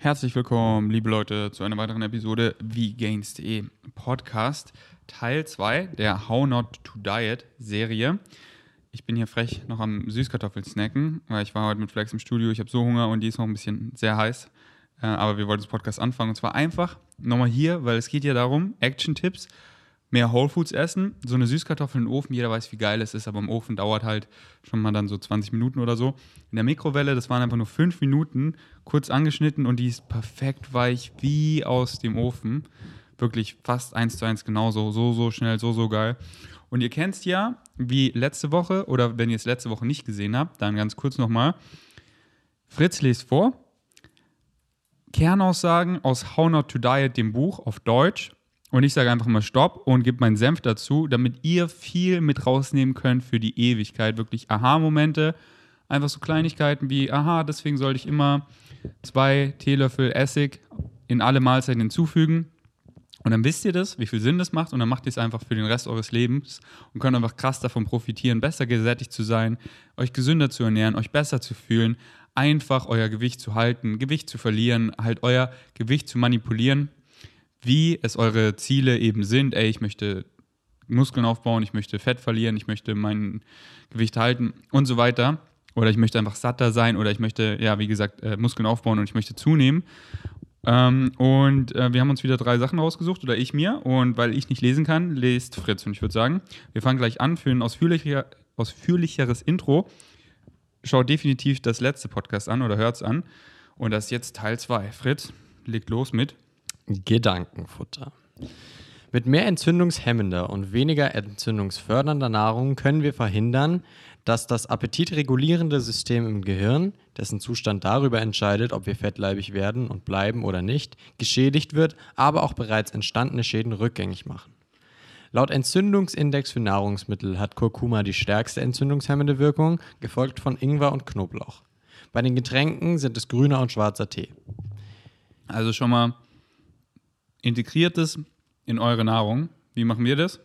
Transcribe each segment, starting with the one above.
Herzlich willkommen, liebe Leute, zu einer weiteren Episode wie Gains.de Podcast, Teil 2 der How Not to Diet Serie. Ich bin hier frech noch am Süßkartoffeln snacken, weil ich war heute mit Flex im Studio, ich habe so Hunger und die ist noch ein bisschen sehr heiß. Äh, aber wir wollten das Podcast anfangen und zwar einfach nochmal hier, weil es geht ja darum, Action-Tipps mehr Whole Foods essen. So eine Süßkartoffel im Ofen, jeder weiß, wie geil es ist, aber im Ofen dauert halt schon mal dann so 20 Minuten oder so. In der Mikrowelle, das waren einfach nur 5 Minuten, kurz angeschnitten und die ist perfekt weich wie aus dem Ofen. Wirklich fast eins zu eins genauso, so, so schnell, so, so geil. Und ihr kennt ja, wie letzte Woche, oder wenn ihr es letzte Woche nicht gesehen habt, dann ganz kurz nochmal. Fritz liest vor. Kernaussagen aus How Not to Diet, dem Buch auf Deutsch und ich sage einfach mal Stopp und gebe meinen Senf dazu, damit ihr viel mit rausnehmen könnt für die Ewigkeit. Wirklich Aha-Momente. Einfach so Kleinigkeiten wie, aha, deswegen sollte ich immer zwei Teelöffel Essig in alle Mahlzeiten hinzufügen. Und dann wisst ihr das, wie viel Sinn das macht, und dann macht ihr es einfach für den Rest eures Lebens und könnt einfach krass davon profitieren, besser gesättigt zu sein, euch gesünder zu ernähren, euch besser zu fühlen, einfach euer Gewicht zu halten, Gewicht zu verlieren, halt euer Gewicht zu manipulieren wie es eure Ziele eben sind. Ey, ich möchte Muskeln aufbauen, ich möchte Fett verlieren, ich möchte mein Gewicht halten und so weiter. Oder ich möchte einfach satter sein oder ich möchte, ja, wie gesagt, äh, Muskeln aufbauen und ich möchte zunehmen. Ähm, und äh, wir haben uns wieder drei Sachen rausgesucht, oder ich mir. Und weil ich nicht lesen kann, lest Fritz. Und ich würde sagen, wir fangen gleich an für ein ausführlicher, ausführlicheres Intro. Schaut definitiv das letzte Podcast an oder hört es an. Und das ist jetzt Teil 2. Fritz, legt los mit Gedankenfutter. Mit mehr entzündungshemmender und weniger entzündungsfördernder Nahrung können wir verhindern, dass das appetitregulierende System im Gehirn, dessen Zustand darüber entscheidet, ob wir fettleibig werden und bleiben oder nicht, geschädigt wird, aber auch bereits entstandene Schäden rückgängig machen. Laut Entzündungsindex für Nahrungsmittel hat Kurkuma die stärkste entzündungshemmende Wirkung, gefolgt von Ingwer und Knoblauch. Bei den Getränken sind es grüner und schwarzer Tee. Also schon mal integriert es in eure Nahrung. Wie machen wir das?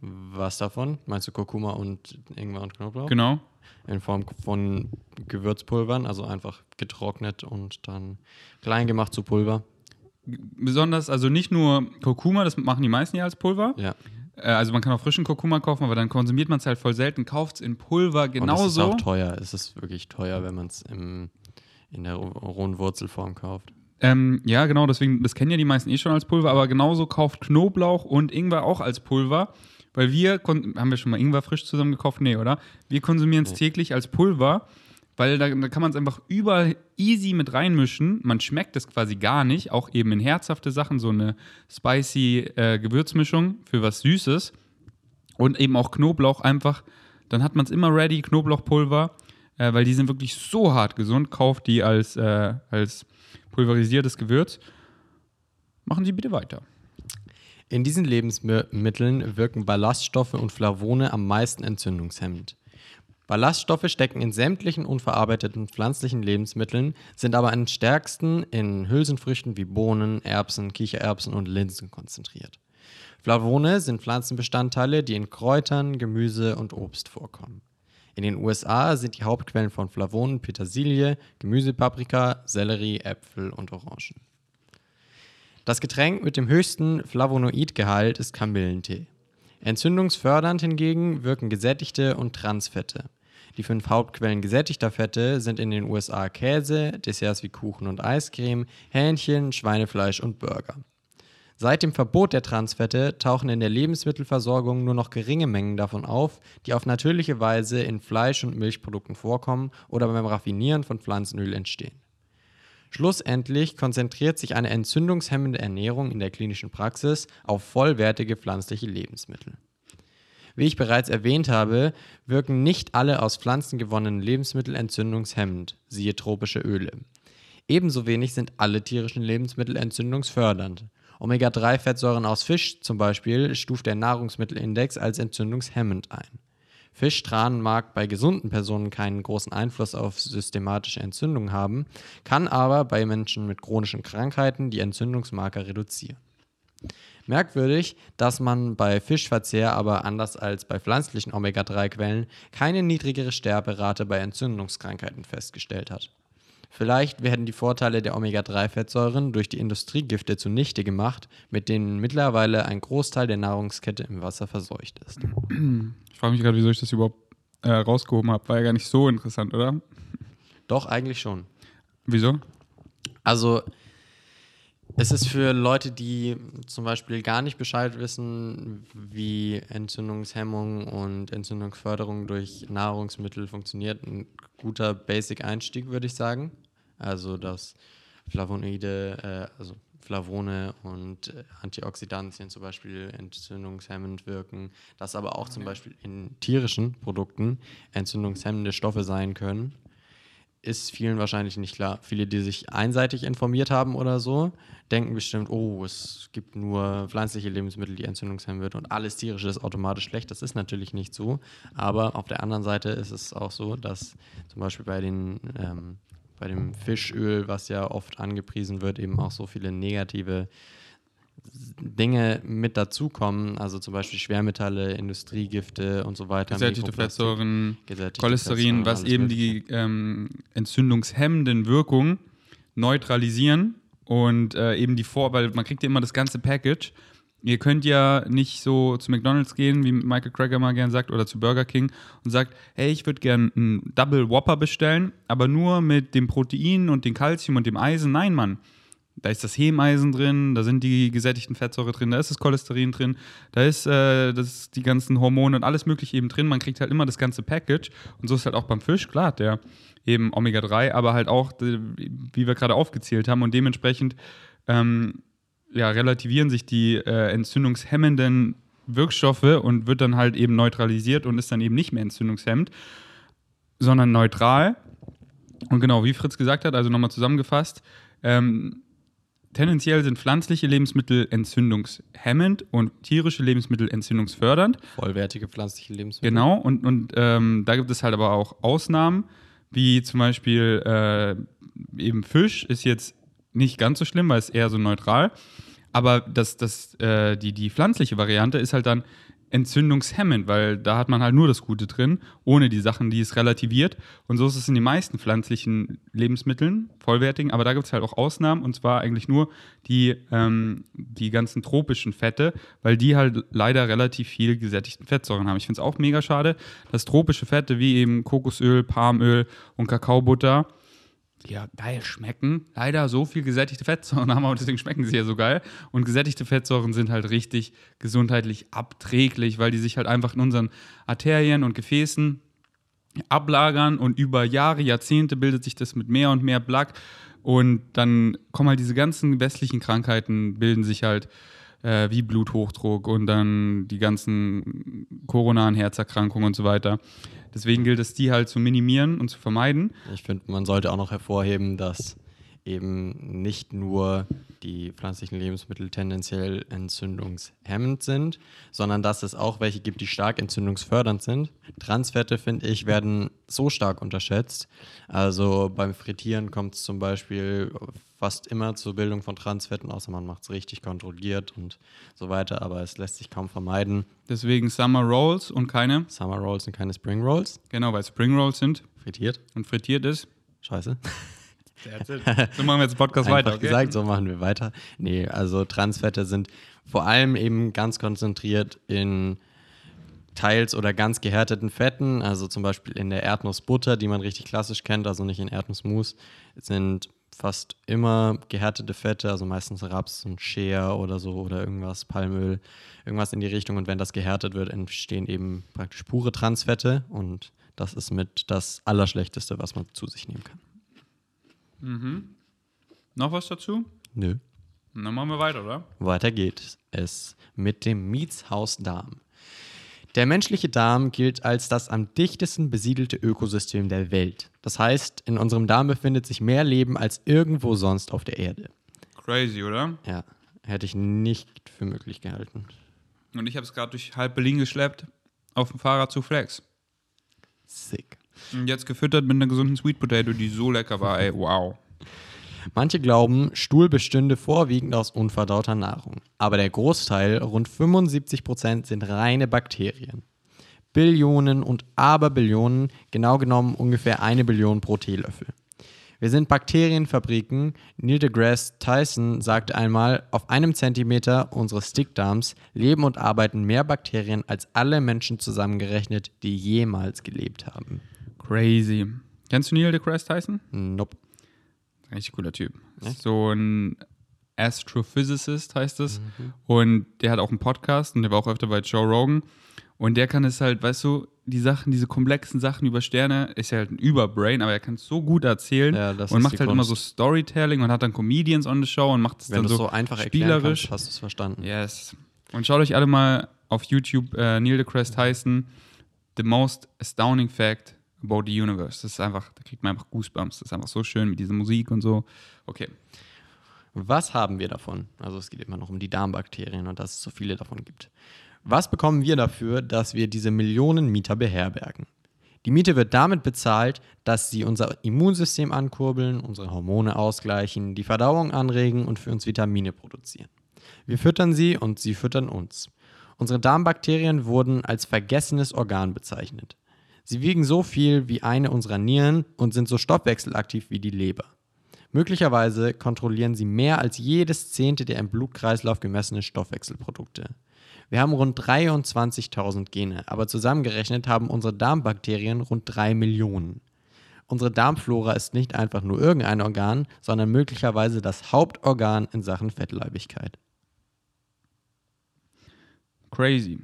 Was davon? Meinst du Kurkuma und Ingwer und Knoblauch? Genau. In Form von Gewürzpulvern, also einfach getrocknet und dann klein gemacht zu Pulver. Besonders, also nicht nur Kurkuma, das machen die meisten ja als Pulver. Ja. Äh, also man kann auch frischen Kurkuma kaufen, aber dann konsumiert man es halt voll selten, kauft es in Pulver genauso. Und es ist auch teuer. Es ist wirklich teuer, wenn man es in der rohen Wurzelform kauft. Ähm, ja, genau, deswegen, das kennen ja die meisten eh schon als Pulver, aber genauso kauft Knoblauch und Ingwer auch als Pulver. Weil wir, haben wir schon mal Ingwer frisch zusammen gekauft? Nee, oder? Wir konsumieren es nee. täglich als Pulver, weil da, da kann man es einfach überall easy mit reinmischen. Man schmeckt es quasi gar nicht, auch eben in herzhafte Sachen, so eine spicy äh, Gewürzmischung für was Süßes. Und eben auch Knoblauch einfach, dann hat man es immer ready, Knoblauchpulver, äh, weil die sind wirklich so hart gesund. Kauft die als, äh, als pulverisiertes Gewürz. Machen Sie bitte weiter. In diesen Lebensmitteln wirken Ballaststoffe und Flavone am meisten entzündungshemmend. Ballaststoffe stecken in sämtlichen unverarbeiteten pflanzlichen Lebensmitteln, sind aber am stärksten in Hülsenfrüchten wie Bohnen, Erbsen, Kichererbsen und Linsen konzentriert. Flavone sind Pflanzenbestandteile, die in Kräutern, Gemüse und Obst vorkommen. In den USA sind die Hauptquellen von Flavonen Petersilie, Gemüsepaprika, Sellerie, Äpfel und Orangen. Das Getränk mit dem höchsten Flavonoidgehalt ist Kamillentee. Entzündungsfördernd hingegen wirken gesättigte und Transfette. Die fünf Hauptquellen gesättigter Fette sind in den USA Käse, Desserts wie Kuchen und Eiscreme, Hähnchen, Schweinefleisch und Burger. Seit dem Verbot der Transfette tauchen in der Lebensmittelversorgung nur noch geringe Mengen davon auf, die auf natürliche Weise in Fleisch- und Milchprodukten vorkommen oder beim Raffinieren von Pflanzenöl entstehen. Schlussendlich konzentriert sich eine entzündungshemmende Ernährung in der klinischen Praxis auf vollwertige pflanzliche Lebensmittel. Wie ich bereits erwähnt habe, wirken nicht alle aus Pflanzen gewonnenen Lebensmittel entzündungshemmend, siehe tropische Öle. Ebenso wenig sind alle tierischen Lebensmittel entzündungsfördernd. Omega-3-Fettsäuren aus Fisch zum Beispiel stuft der Nahrungsmittelindex als entzündungshemmend ein. Fischtran mag bei gesunden Personen keinen großen Einfluss auf systematische Entzündungen haben, kann aber bei Menschen mit chronischen Krankheiten die Entzündungsmarker reduzieren. Merkwürdig, dass man bei Fischverzehr aber anders als bei pflanzlichen Omega-3-Quellen keine niedrigere Sterberate bei Entzündungskrankheiten festgestellt hat. Vielleicht werden die Vorteile der Omega-3-Fettsäuren durch die Industriegifte zunichte gemacht, mit denen mittlerweile ein Großteil der Nahrungskette im Wasser verseucht ist. Ich frage mich gerade, wieso ich das überhaupt äh, rausgehoben habe. War ja gar nicht so interessant, oder? Doch, eigentlich schon. Wieso? Also, es ist für Leute, die zum Beispiel gar nicht Bescheid wissen, wie Entzündungshemmung und Entzündungsförderung durch Nahrungsmittel funktioniert, ein guter Basic-Einstieg, würde ich sagen. Also, dass Flavonoide, äh, also Flavone und äh, Antioxidantien zum Beispiel entzündungshemmend wirken, dass aber auch zum Beispiel in tierischen Produkten entzündungshemmende Stoffe sein können ist vielen wahrscheinlich nicht klar. Viele, die sich einseitig informiert haben oder so, denken bestimmt, oh, es gibt nur pflanzliche Lebensmittel, die entzündungshemmend wird und alles tierische ist automatisch schlecht. Das ist natürlich nicht so. Aber auf der anderen Seite ist es auch so, dass zum Beispiel bei den ähm, bei dem Fischöl, was ja oft angepriesen wird, eben auch so viele negative Dinge mit dazukommen, also zum Beispiel Schwermetalle, Industriegifte und so weiter. Gesättigte Fettsäuren, Cholesterin, was eben die ähm, entzündungshemmenden Wirkungen neutralisieren und äh, eben die Vor, weil man kriegt ja immer das ganze Package. Ihr könnt ja nicht so zu McDonalds gehen, wie Michael Cracker mal gern sagt, oder zu Burger King und sagt, hey, ich würde gern einen Double Whopper bestellen, aber nur mit dem Protein und dem Kalzium und dem Eisen. Nein, Mann da ist das Hemeisen drin, da sind die gesättigten Fettsäure drin, da ist das Cholesterin drin, da ist, äh, das die ganzen Hormone und alles mögliche eben drin. Man kriegt halt immer das ganze Package. Und so ist halt auch beim Fisch, klar, der eben Omega-3, aber halt auch, wie wir gerade aufgezählt haben. Und dementsprechend ähm, ja, relativieren sich die äh, entzündungshemmenden Wirkstoffe und wird dann halt eben neutralisiert und ist dann eben nicht mehr entzündungshemmend, sondern neutral. Und genau, wie Fritz gesagt hat, also nochmal zusammengefasst, ähm, Tendenziell sind pflanzliche Lebensmittel entzündungshemmend und tierische Lebensmittel entzündungsfördernd. Vollwertige pflanzliche Lebensmittel. Genau, und, und ähm, da gibt es halt aber auch Ausnahmen, wie zum Beispiel äh, eben Fisch ist jetzt nicht ganz so schlimm, weil es eher so neutral. Aber das, das, äh, die, die pflanzliche Variante ist halt dann entzündungshemmend, weil da hat man halt nur das Gute drin, ohne die Sachen, die es relativiert. Und so ist es in den meisten pflanzlichen Lebensmitteln, vollwertigen, aber da gibt es halt auch Ausnahmen und zwar eigentlich nur die, ähm, die ganzen tropischen Fette, weil die halt leider relativ viel gesättigten Fettsäuren haben. Ich finde es auch mega schade, dass tropische Fette wie eben Kokosöl, Palmöl und Kakaobutter ja geil schmecken. Leider so viel gesättigte Fettsäuren haben, aber deswegen schmecken sie ja so geil. Und gesättigte Fettsäuren sind halt richtig gesundheitlich abträglich, weil die sich halt einfach in unseren Arterien und Gefäßen ablagern und über Jahre, Jahrzehnte bildet sich das mit mehr und mehr Plaque und dann kommen halt diese ganzen westlichen Krankheiten, bilden sich halt äh, wie Bluthochdruck und dann die ganzen koronaren Herzerkrankungen und so weiter. Deswegen gilt es, die halt zu minimieren und zu vermeiden. Ich finde, man sollte auch noch hervorheben, dass eben nicht nur die pflanzlichen Lebensmittel tendenziell entzündungshemmend sind, sondern dass es auch welche gibt, die stark entzündungsfördernd sind. Transfette, finde ich, werden so stark unterschätzt. Also beim Frittieren kommt es zum Beispiel fast immer zur Bildung von Transfetten, außer man macht es richtig kontrolliert und so weiter, aber es lässt sich kaum vermeiden. Deswegen Summer Rolls und keine? Summer Rolls und keine Spring Rolls. Genau, weil Spring Rolls sind frittiert und frittiert ist. Scheiße. so machen wir jetzt den Podcast Einfach weiter. Okay? gesagt, so machen wir weiter. Nee, also Transfette sind vor allem eben ganz konzentriert in teils oder ganz gehärteten Fetten, also zum Beispiel in der Erdnussbutter, die man richtig klassisch kennt, also nicht in Erdnussmus, sind fast immer gehärtete Fette, also meistens Raps und Shea oder so oder irgendwas, Palmöl, irgendwas in die Richtung. Und wenn das gehärtet wird, entstehen eben praktisch pure Transfette und das ist mit das Allerschlechteste, was man zu sich nehmen kann. Mhm. Noch was dazu? Nö. Dann machen wir weiter, oder? Weiter geht es mit dem Mietshausdarm. Der menschliche Darm gilt als das am dichtesten besiedelte Ökosystem der Welt. Das heißt, in unserem Darm befindet sich mehr Leben als irgendwo sonst auf der Erde. Crazy, oder? Ja, hätte ich nicht für möglich gehalten. Und ich habe es gerade durch halb Berlin geschleppt, auf dem Fahrrad zu Flex. Sick. Jetzt gefüttert mit einer gesunden Sweet Potato, die so lecker war, ey, wow. Manche glauben, Stuhl bestünde vorwiegend aus unverdauter Nahrung. Aber der Großteil, rund 75 Prozent, sind reine Bakterien. Billionen und Aberbillionen, genau genommen ungefähr eine Billion pro Teelöffel. Wir sind Bakterienfabriken. Neil deGrasse Tyson sagte einmal, auf einem Zentimeter unseres Dickdarms leben und arbeiten mehr Bakterien als alle Menschen zusammengerechnet, die jemals gelebt haben. Crazy. Kennst du Neil deGrasse Tyson? Nope. Richtig cooler Typ. Echt? So ein Astrophysicist heißt es. Und der hat auch einen Podcast und der war auch öfter bei Joe Rogan. Und der kann es halt, weißt du, die Sachen, diese komplexen Sachen über Sterne, ist ja halt ein Überbrain, aber er kann es so gut erzählen Ja, und macht halt immer so Kunst. Storytelling und hat dann Comedians on the Show und macht es dann so, so einfach spielerisch. kannst, hast du es verstanden. Yes. Und schaut euch alle mal auf YouTube äh, Neil deGrasse Tyson, The Most Astounding Fact About the Universe. Das ist einfach, da kriegt man einfach Goosebumps. Das ist einfach so schön mit dieser Musik und so. Okay. Was haben wir davon? Also es geht immer noch um die Darmbakterien und dass es so viele davon gibt. Was bekommen wir dafür, dass wir diese Millionen Mieter beherbergen? Die Miete wird damit bezahlt, dass sie unser Immunsystem ankurbeln, unsere Hormone ausgleichen, die Verdauung anregen und für uns Vitamine produzieren. Wir füttern sie und sie füttern uns. Unsere Darmbakterien wurden als vergessenes Organ bezeichnet. Sie wiegen so viel wie eine unserer Nieren und sind so stoffwechselaktiv wie die Leber. Möglicherweise kontrollieren sie mehr als jedes zehnte der im Blutkreislauf gemessenen Stoffwechselprodukte. Wir haben rund 23.000 Gene, aber zusammengerechnet haben unsere Darmbakterien rund 3 Millionen. Unsere Darmflora ist nicht einfach nur irgendein Organ, sondern möglicherweise das Hauptorgan in Sachen Fettleibigkeit. Crazy.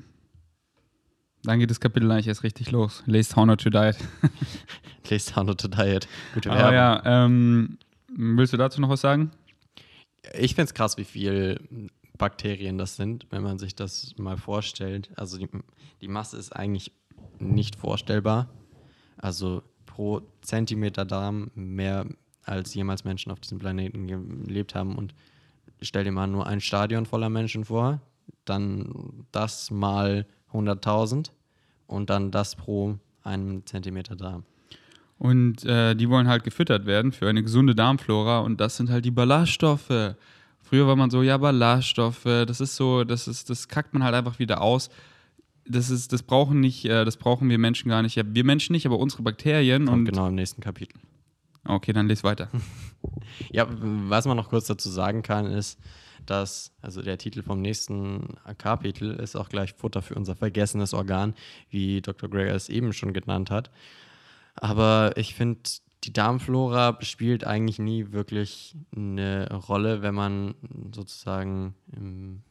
Dann geht das Kapitel eigentlich erst richtig los. Lest How Not to Diet. Lest How Not to Diet. Gute Aber Werbung. ja, ähm, willst du dazu noch was sagen? Ich finde es krass, wie viel Bakterien das sind, wenn man sich das mal vorstellt. Also die, die Masse ist eigentlich nicht vorstellbar. Also pro Zentimeter Darm mehr als jemals Menschen auf diesem Planeten gelebt haben. Und stell dir mal nur ein Stadion voller Menschen vor, dann das mal 100.000 und dann das pro einem Zentimeter Darm. Und äh, die wollen halt gefüttert werden für eine gesunde Darmflora und das sind halt die Ballaststoffe. Früher war man so, ja, Ballaststoffe, das ist so, das ist, das kackt man halt einfach wieder aus. Das ist, das brauchen nicht, äh, das brauchen wir Menschen gar nicht. Ja, wir Menschen nicht, aber unsere Bakterien Kommt und genau im nächsten Kapitel. okay, dann les weiter. Ja, was man noch kurz dazu sagen kann, ist, dass, also der Titel vom nächsten Kapitel ist auch gleich Futter für unser vergessenes Organ, wie Dr. Greger es eben schon genannt hat. Aber ich finde, die Darmflora spielt eigentlich nie wirklich eine Rolle, wenn man sozusagen im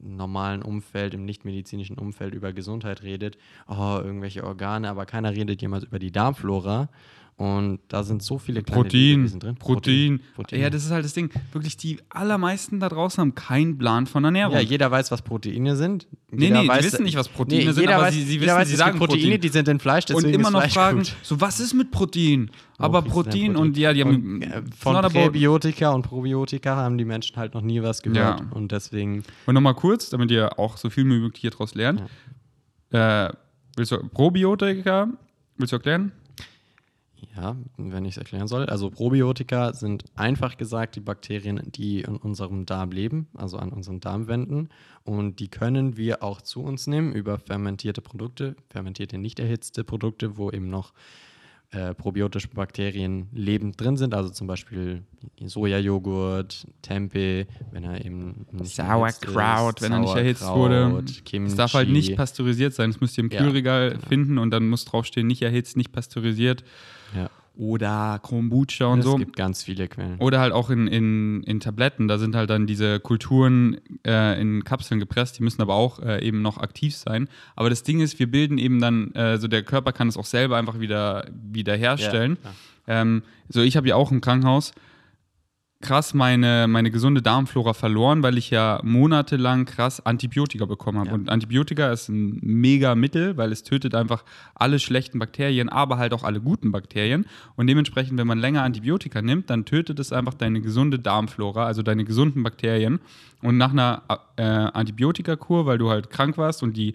normalen Umfeld, im nichtmedizinischen Umfeld über Gesundheit redet. Oh, irgendwelche Organe, aber keiner redet jemals über die Darmflora. Und da sind so viele kleine Protein, Lebewesen drin. Protein. Protein. Ja, das ist halt das Ding. Wirklich, die allermeisten da draußen haben keinen Plan von Ernährung. Ja, jeder weiß, was Proteine sind. Nee, Jeder nee, die weiß, wissen nicht, was Proteine sind, jeder aber weiß, sie- sie wissen, weiß, sie sagen Proteine, Protein. die sind in Fleisch, und deswegen immer ist noch Fleisch fragen, gut. so was ist mit Protein? Aber Wo ist denn Protein und ja, die haben Und, äh, von Präbiotika und Probiotika haben die Menschen halt noch nie was gehört Ja. und deswegen Und nochmal kurz, damit ihr auch so viel wie möglich hier draus lernt. Äh, willst du Probiotika? Willst du erklären? Ja, wenn ich es erklären soll. Also Probiotika sind einfach gesagt die Bakterien, die in unserem Darm leben, also an unseren Darmwänden. Und die können wir auch zu uns nehmen über fermentierte Produkte, fermentierte, nicht erhitzte Produkte, wo eben noch äh, probiotische Bakterien lebend drin sind. Also zum Beispiel Sojajoghurt, Tempeh, wenn er eben nicht erhitzt Sauerkraut, ist, wenn er nicht erhitzt wurde. Es darf halt nicht pasteurisiert sein. Das müsst ihr im Ja, Kühlregal genau. finden und dann muss draufstehen, nicht erhitzt, nicht pasteurisiert. Ja. Oder Kombucha und Es so. gibt ganz viele Quellen. Oder halt auch in, in, in Tabletten, da sind halt dann diese Kulturen äh, in Kapseln gepresst, die müssen aber auch äh, eben noch aktiv sein. Aber das Ding ist, wir bilden eben dann, äh, so der Körper kann es auch selber einfach wieder, wieder herstellen. Ja, ähm, so, ich habe ja auch im Krankenhaus krass meine, meine gesunde Darmflora verloren, weil ich ja monatelang krass Antibiotika bekommen habe. Ja. Und Antibiotika ist ein mega Mittel, weil es tötet einfach alle schlechten Bakterien, aber halt auch alle guten Bakterien. Und dementsprechend, wenn man länger Antibiotika nimmt, dann tötet es einfach deine gesunde Darmflora, also deine gesunden Bakterien. Und nach einer äh, Antibiotikakur, weil du halt krank warst und die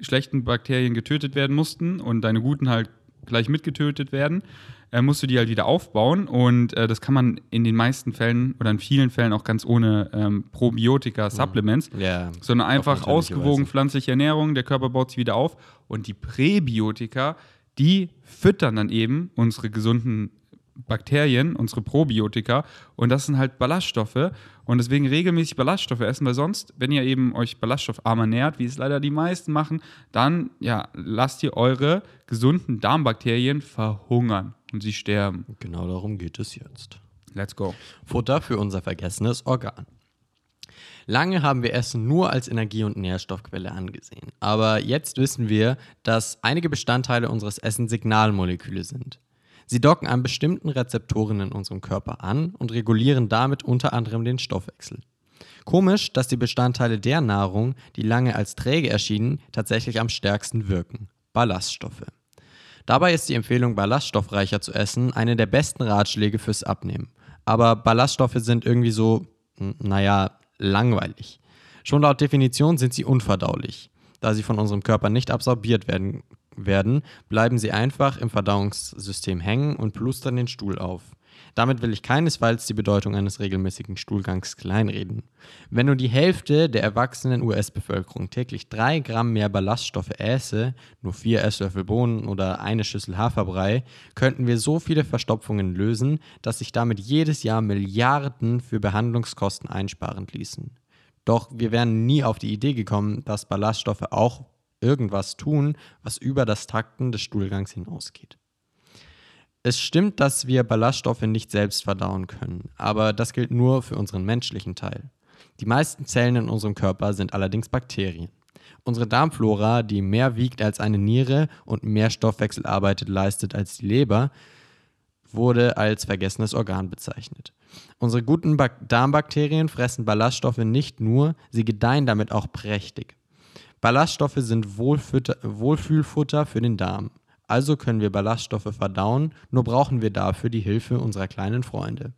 schlechten Bakterien getötet werden mussten und deine guten halt gleich mitgetötet werden, äh, musst du die halt wieder aufbauen. Und äh, das kann man in den meisten Fällen oder in vielen Fällen auch ganz ohne ähm, Probiotika-Supplements, Ja, sondern einfach ausgewogen Weise. pflanzliche Ernährung. Der Körper baut sie wieder auf. Und die Präbiotika, die füttern dann eben unsere gesunden Bakterien, unsere Probiotika und das sind halt Ballaststoffe und deswegen regelmäßig Ballaststoffe essen, weil sonst, wenn ihr eben euch ballaststoffarm ernährt, wie es leider die meisten machen, dann ja, lasst ihr eure gesunden Darmbakterien verhungern und sie sterben. Genau darum geht es jetzt. Let's go. Futter für unser vergessenes Organ. Lange haben wir Essen nur als Energie- und Nährstoffquelle angesehen. Aber jetzt wissen wir, dass einige Bestandteile unseres Essens Signalmoleküle sind. Sie docken an bestimmten Rezeptoren in unserem Körper an und regulieren damit unter anderem den Stoffwechsel. Komisch, dass die Bestandteile der Nahrung, die lange als träge erschienen, tatsächlich am stärksten wirken. Ballaststoffe. Dabei ist die Empfehlung, ballaststoffreicher zu essen, eine der besten Ratschläge fürs Abnehmen. Aber Ballaststoffe sind irgendwie so, naja, langweilig. Schon laut Definition sind sie unverdaulich. Da sie von unserem Körper nicht absorbiert werden, werden bleiben sie einfach im Verdauungssystem hängen und plustern den Stuhl auf. Damit will ich keinesfalls die Bedeutung eines regelmäßigen Stuhlgangs kleinreden. Wenn nur die Hälfte der erwachsenen US-Bevölkerung täglich drei Gramm mehr Ballaststoffe äße, nur vier Esslöffel Bohnen oder eine Schüssel Haferbrei, könnten wir so viele Verstopfungen lösen, dass sich damit jedes Jahr Milliarden für Behandlungskosten einsparen ließen. Doch wir wären nie auf die Idee gekommen, dass Ballaststoffe auch irgendwas tun, was über das Takten des Stuhlgangs hinausgeht. Es stimmt, dass wir Ballaststoffe nicht selbst verdauen können, aber das gilt nur für unseren menschlichen Teil. Die meisten Zellen in unserem Körper sind allerdings Bakterien. Unsere Darmflora, die mehr wiegt als eine Niere und mehr Stoffwechselarbeit leistet als die Leber, wurde als vergessenes Organ bezeichnet. Unsere guten Bak Darmbakterien fressen Ballaststoffe nicht nur, sie gedeihen damit auch prächtig. Ballaststoffe sind Wohlfühlfutter für den Darm. Also können wir Ballaststoffe verdauen, nur brauchen wir dafür die Hilfe unserer kleinen Freunde.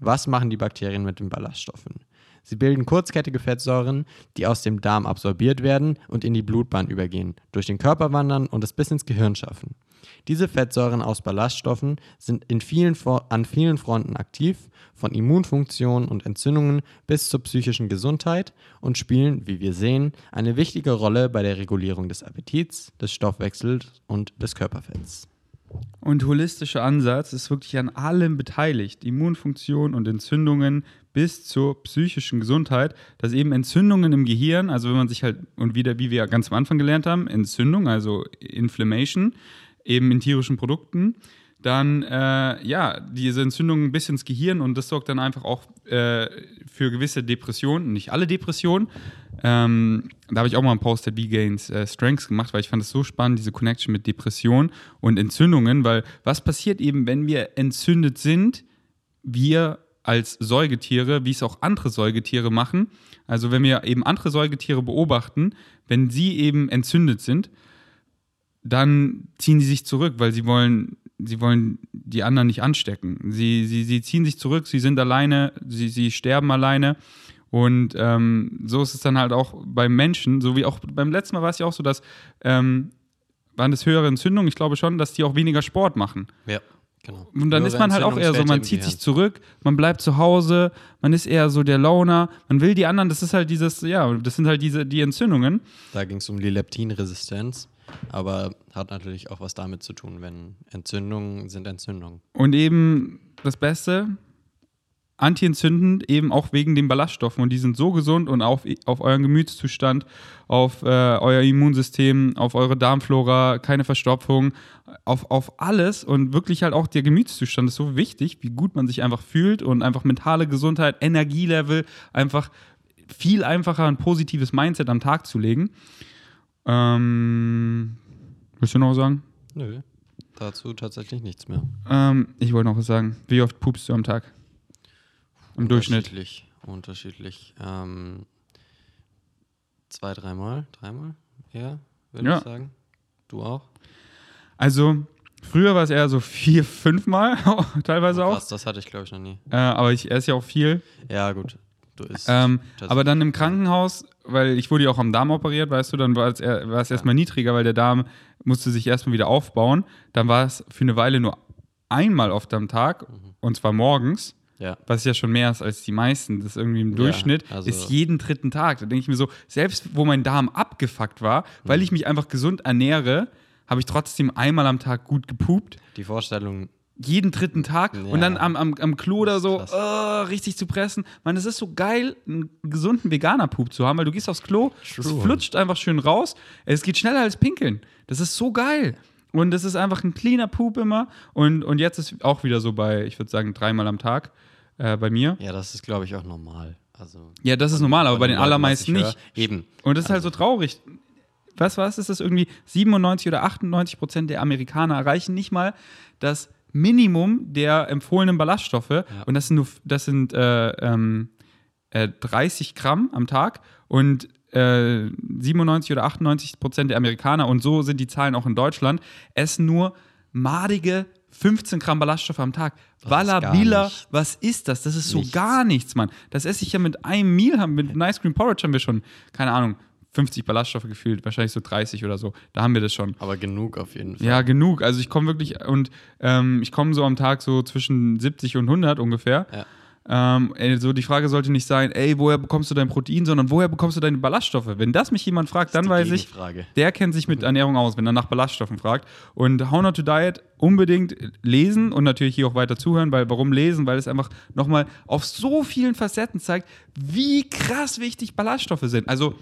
Was machen die Bakterien mit den Ballaststoffen? Sie bilden kurzkettige Fettsäuren, die aus dem Darm absorbiert werden und in die Blutbahn übergehen, durch den Körper wandern und es bis ins Gehirn schaffen. Diese Fettsäuren aus Ballaststoffen sind in vielen, an vielen Fronten aktiv, von Immunfunktionen und Entzündungen bis zur psychischen Gesundheit und spielen, wie wir sehen, eine wichtige Rolle bei der Regulierung des Appetits, des Stoffwechsels und des Körperfetts. Und holistischer Ansatz ist wirklich an allem beteiligt. Immunfunktion und Entzündungen bis zur psychischen Gesundheit, dass eben Entzündungen im Gehirn, also wenn man sich halt, und wieder, wie wir ganz am Anfang gelernt haben, Entzündung, also Inflammation, eben in tierischen Produkten, dann äh, ja, diese Entzündung bis ins Gehirn und das sorgt dann einfach auch äh, für gewisse Depressionen, nicht alle Depressionen. Ähm, da habe ich auch mal einen Post der B-Gains äh, Strengths gemacht, weil ich fand es so spannend, diese Connection mit Depression und Entzündungen, weil was passiert eben, wenn wir entzündet sind? Wir als Säugetiere, wie es auch andere Säugetiere machen. Also wenn wir eben andere Säugetiere beobachten, wenn sie eben entzündet sind, dann ziehen sie sich zurück, weil sie wollen, sie wollen die anderen nicht anstecken. Sie, sie, sie ziehen sich zurück, sie sind alleine, sie, sie sterben alleine. Und ähm, so ist es dann halt auch beim Menschen, so wie auch beim letzten Mal war es ja auch so, dass ähm, waren das höhere Entzündungen, ich glaube schon, dass die auch weniger Sport machen. Ja. Genau. Und dann ist man halt auch eher so, man zieht sich zurück, man bleibt zu Hause, man ist eher so der Loner, man will die anderen, das ist halt dieses, ja, das sind halt diese, die Entzündungen. Da ging es um die Leptinresistenz. Aber hat natürlich auch was damit zu tun, wenn Entzündungen sind Entzündungen. Und eben das Beste, antientzündend, eben auch wegen den Ballaststoffen. Und die sind so gesund und auf, auf euren Gemütszustand, auf äh, euer Immunsystem, auf eure Darmflora, keine Verstopfung, auf, auf alles. Und wirklich halt auch der Gemütszustand ist so wichtig, wie gut man sich einfach fühlt und einfach mentale Gesundheit, Energielevel, einfach viel einfacher ein positives Mindset am Tag zu legen. Ähm, willst du noch was sagen? Nö, dazu tatsächlich nichts mehr. Ähm, ich wollte noch was sagen. Wie oft pupst du am Tag? Im Durchschnitt? Unterschiedlich. Unterschiedlich. Ähm, zwei, dreimal? Dreimal? Ja, würde Ja. ich sagen. Du auch? Also, früher war es eher so vier, fünfmal, teilweise auch. Krass, das hatte ich, glaube ich, noch nie. Äh, aber ich esse ja auch viel. Ja, gut. Ähm, aber dann im Krankenhaus, weil ich wurde ja auch am Darm operiert, weißt du, dann war es, war es erstmal niedriger, weil der Darm musste sich erstmal wieder aufbauen. Dann war es für eine Weile nur einmal oft am Tag, Mhm. und zwar morgens. Ja. was ja schon mehr ist als die meisten, das ist irgendwie im Ja, Durchschnitt, also- ist jeden dritten Tag. Da denke ich mir so, selbst wo mein Darm abgefuckt war, Mhm. weil ich mich einfach gesund ernähre, habe ich trotzdem einmal am Tag gut gepupt. Die Vorstellung jeden dritten Tag und Ja. dann am, am, am Klo oder so äh, richtig zu pressen. Man, es ist so geil, einen gesunden Veganer-Pup zu haben, weil du gehst aufs Klo, es True. flutscht einfach schön raus. Es geht schneller als Pinkeln. Das ist so geil. Und es ist einfach ein cleaner Pup immer. Und, und jetzt ist auch wieder so bei, ich würde sagen, dreimal am Tag äh, bei mir. Ja, das ist, glaube ich, auch normal. Also, Ja, das ist normal, aber bei den allermeisten ich nicht. Eben. Und das ist halt so traurig. Was, was ist das irgendwie? 97 oder 98 Prozent der Amerikaner erreichen nicht mal das Minimum der empfohlenen Ballaststoffe. Und das sind nur, das sind äh, ähm, äh, 30 Gramm am Tag. Und äh, 97 oder 98 Prozent der Amerikaner, und so sind die Zahlen auch in Deutschland, essen nur madige 15 Gramm Ballaststoffe am Tag. Nichts. was ist das? Das ist so Nichts. gar nichts, Mann. Das esse ich ja mit einem Meal, mit einem Ice Cream Porridge haben wir schon, keine Ahnung, 50 Ballaststoffe gefühlt, wahrscheinlich so 30 oder so. Da haben wir das schon. Aber genug auf jeden Fall. Ja, genug. Also ich komme wirklich und ähm, ich komme so am Tag so zwischen 70 und 100 ungefähr. Ja. Ähm, ey, so die Frage sollte nicht sein, ey, woher bekommst du dein Protein, sondern woher bekommst du deine Ballaststoffe? Wenn das mich jemand fragt, dann weiß ich, der kennt sich mit Ernährung aus, wenn er nach Ballaststoffen fragt. Und How Not to Diet unbedingt lesen und natürlich hier auch weiter zuhören, weil warum lesen? Weil es einfach nochmal auf so vielen Facetten zeigt, wie krass wichtig Ballaststoffe sind. Also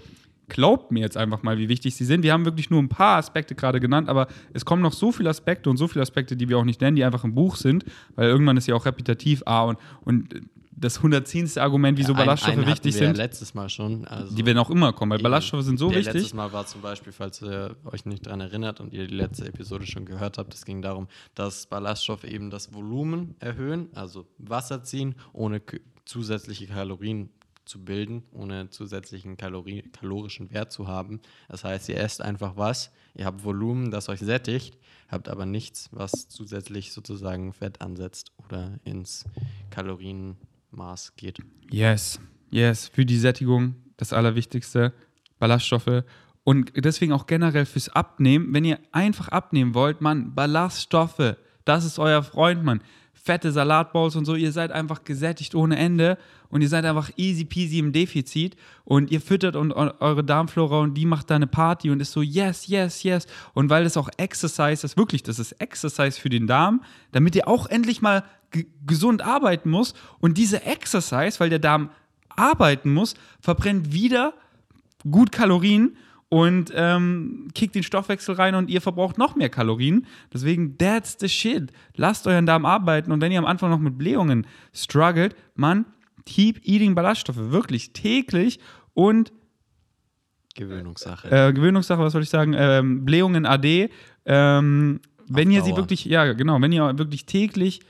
glaubt mir jetzt einfach mal, wie wichtig sie sind. Wir haben wirklich nur ein paar Aspekte gerade genannt, aber es kommen noch so viele Aspekte und so viele Aspekte, die wir auch nicht nennen, die einfach im Buch sind, weil irgendwann ist ja auch repetitiv A und, und das 110. Argument, wieso Ein- Ballaststoffe wichtig sind, Ja letztes Mal schon. Also die werden auch immer kommen, weil Eben. Ballaststoffe sind so der wichtig. Letztes Mal war zum Beispiel, falls ihr euch nicht daran erinnert und ihr die letzte Episode schon gehört habt, es ging darum, dass Ballaststoffe eben das Volumen erhöhen, also Wasser ziehen, ohne zusätzliche Kalorien zu bilden, ohne zusätzlichen Kalori kalorischen Wert zu haben. Das heißt, ihr esst einfach was, ihr habt Volumen, das euch sättigt, habt aber nichts, was zusätzlich sozusagen Fett ansetzt oder ins Kalorienmaß geht. Yes, yes, für die Sättigung das Allerwichtigste, Ballaststoffe. Und deswegen auch generell fürs Abnehmen, wenn ihr einfach abnehmen wollt, Mann, Ballaststoffe, das ist euer Freund, Mann. Fette Salatbowls und so, ihr seid einfach gesättigt ohne Ende und ihr seid einfach easy peasy im Defizit und ihr füttert und eu- eure Darmflora und die macht da eine Party und ist so yes, yes, yes. Und weil das auch Exercise ist, wirklich, das ist Exercise für den Darm, damit ihr auch endlich mal ge- gesund arbeiten muss und diese Exercise, weil der Darm arbeiten muss, verbrennt wieder gut Kalorien und ähm, kickt den Stoffwechsel rein und ihr verbraucht noch mehr Kalorien. Deswegen, that's the shit. Lasst euren Darm arbeiten und wenn ihr am Anfang noch mit Blähungen struggelt, man, keep eating Ballaststoffe, wirklich täglich und Gewöhnungssache. äh, Gewöhnungssache, was soll ich sagen, ähm, Blähungen AD, ähm, wenn ihr sie wirklich, ja genau, wenn ihr wirklich täglich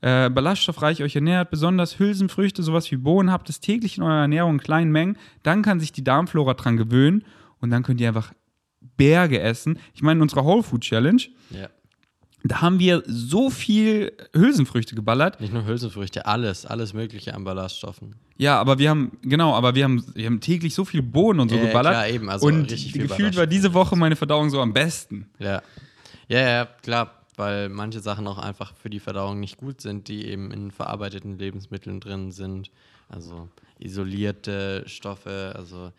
äh, ballaststoffreich euch ernährt, besonders Hülsenfrüchte, sowas wie Bohnen, habt es täglich in eurer Ernährung in kleinen Mengen, dann kann sich die Darmflora dran gewöhnen und dann könnt ihr einfach Berge essen. Ich meine, in unserer Whole Food Challenge, ja. da haben wir so viel Hülsenfrüchte geballert. Nicht nur Hülsenfrüchte, alles, alles Mögliche an Ballaststoffen. Ja, aber wir haben, genau, aber wir haben, wir haben täglich so viel Bohnen und so Ja, ja, geballert. klar, eben, also und richtig viel gefühlt war diese Woche meine Verdauung so am besten. Ja. Ja, ja, klar, weil manche Sachen auch einfach für die Verdauung nicht gut sind, die eben in verarbeiteten Lebensmitteln drin sind. Also isolierte Stoffe, also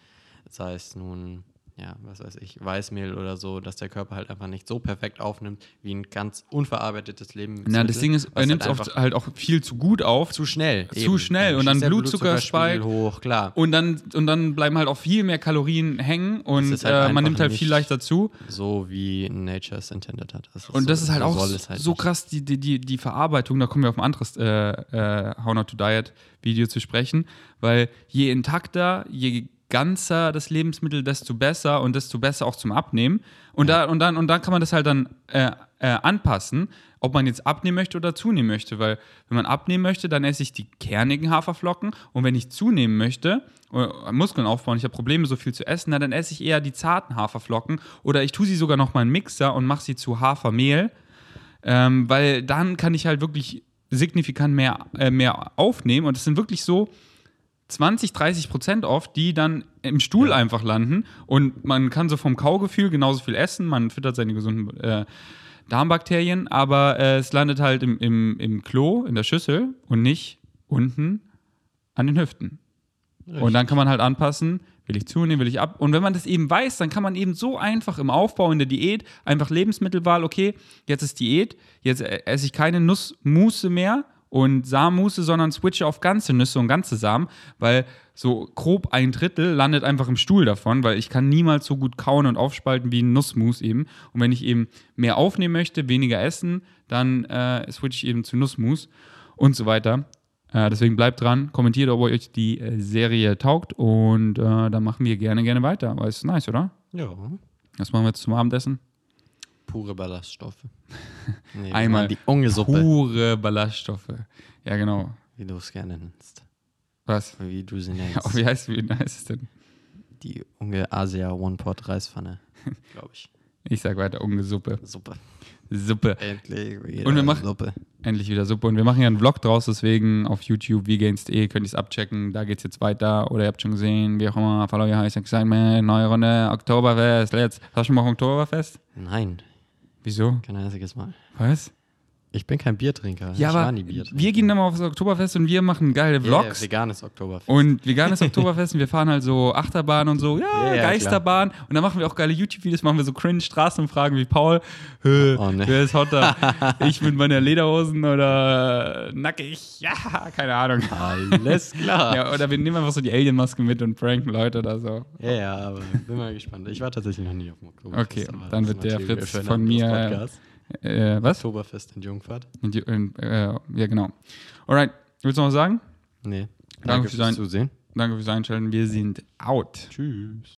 sei es nun, ja, was weiß ich, Weißmehl oder so, dass der Körper halt einfach nicht so perfekt aufnimmt wie ein ganz unverarbeitetes Lebensmittel. Na, das Ding ist, er nimmt es halt oft einfach halt auch viel zu gut auf. zu schnell. zu schnell und dann schießt der Blutzucker spike- hoch, klar. Und dann, und dann bleiben halt auch viel mehr Kalorien hängen und halt äh, man nimmt halt viel leichter zu. So wie Nature es intended hat. Das Und so, das ist halt so auch es halt so krass, die, die, die, die Verarbeitung, da kommen wir auf ein anderes äh, äh, How Not to Diet Video zu sprechen, weil je intakter, je ganzer das Lebensmittel, desto besser und desto besser auch zum Abnehmen. Und, da, und, dann, und dann kann man das halt dann äh, äh, anpassen, ob man jetzt abnehmen möchte oder zunehmen möchte. Weil wenn man abnehmen möchte, dann esse ich die kernigen Haferflocken. Und wenn ich zunehmen möchte, oder Muskeln aufbauen, ich habe Probleme, so viel zu essen, na, dann esse ich eher die zarten Haferflocken. Oder ich tue sie sogar noch mal in Mixer und mache sie zu Hafermehl. Ähm, weil dann kann ich halt wirklich signifikant mehr, äh, mehr aufnehmen. Und es sind wirklich so 20, 30 Prozent oft, die dann im Stuhl einfach landen. Und man kann so vom Kaugefühl genauso viel essen. Man füttert seine gesunden äh, Darmbakterien, aber äh, es landet halt im, im, im Klo, in der Schüssel und nicht unten an den Hüften. Und dann kann man halt anpassen, Will ich zunehmen, will ich ab? Und wenn man das eben weiß, dann kann man eben so einfach im Aufbau, in der Diät, einfach Lebensmittelwahl, okay, jetzt ist Diät, jetzt äh, esse ich keine Nussmusse mehr und Samenmusse, sondern switche auf ganze Nüsse und ganze Samen, weil so grob ein Drittel landet einfach im Stuhl davon, weil ich kann niemals so gut kauen und aufspalten wie ein Nussmus eben. Und wenn ich eben mehr aufnehmen möchte, weniger essen, dann äh, switche ich eben zu Nussmus und so weiter. Äh, deswegen bleibt dran, kommentiert, ob euch die äh, Serie taugt und äh, dann machen wir gerne, gerne weiter, weil es ist nice, oder? Ja. Was machen wir jetzt zum Abendessen? Pure Ballaststoffe. Nee, Einmal Die Ungesuppe, Pure Ballaststoffe. Ja, genau. wie du es gerne nennst. Was? Wie du sie Ja, nennst. wie heißt, wie heißt es denn? Die Unge Asia One-Pot-Reispfanne, glaube ich. Ich sag weiter, Ungesuppe. Suppe. Suppe. Endlich wieder Und wir machen- Suppe. Endlich wieder Suppe. Und wir machen ja einen Vlog draus, deswegen auf YouTube, vgains.de, könnt ihr es abchecken. Da geht's jetzt weiter. Oder ihr habt schon gesehen, wie auch immer, follow your heiß excitement, neue Runde, Oktoberfest, let's. Hast du schon mal Oktoberfest? Nein, Wieso? kein einziges Mal. Was? Ich bin kein Biertrinker. Ja, ich aber war nie Bier wir gehen dann mal aufs Oktoberfest und wir machen geile Yeah, Vlogs. veganes Oktoberfest. Und veganes Oktoberfest und wir fahren halt so Achterbahn und so, ja, ja, Geisterbahn. Und dann machen wir auch geile YouTube-Videos, machen wir so cringe Straßenumfragen wie Paul. Oh, ne. Wer ist hotter? ich mit meiner Lederhosen oder nackig? Ja, keine Ahnung. Alles klar. Ja, oder wir nehmen einfach so die Alien-Maske mit und pranken Leute oder so. Ja, ja, aber bin mal gespannt. Ich war tatsächlich noch nie auf dem Oktoberfest. Okay, dann wird der Fritz von mir- Podcast. Äh, was? Oktoberfest in Jungfahrt? Und die- und, äh, ja, genau. Alright, willst du noch was sagen? Nee. Danke Danke fürs fürs Zusehen. Danke fürs Einschalten. Wir sind out. Tschüss.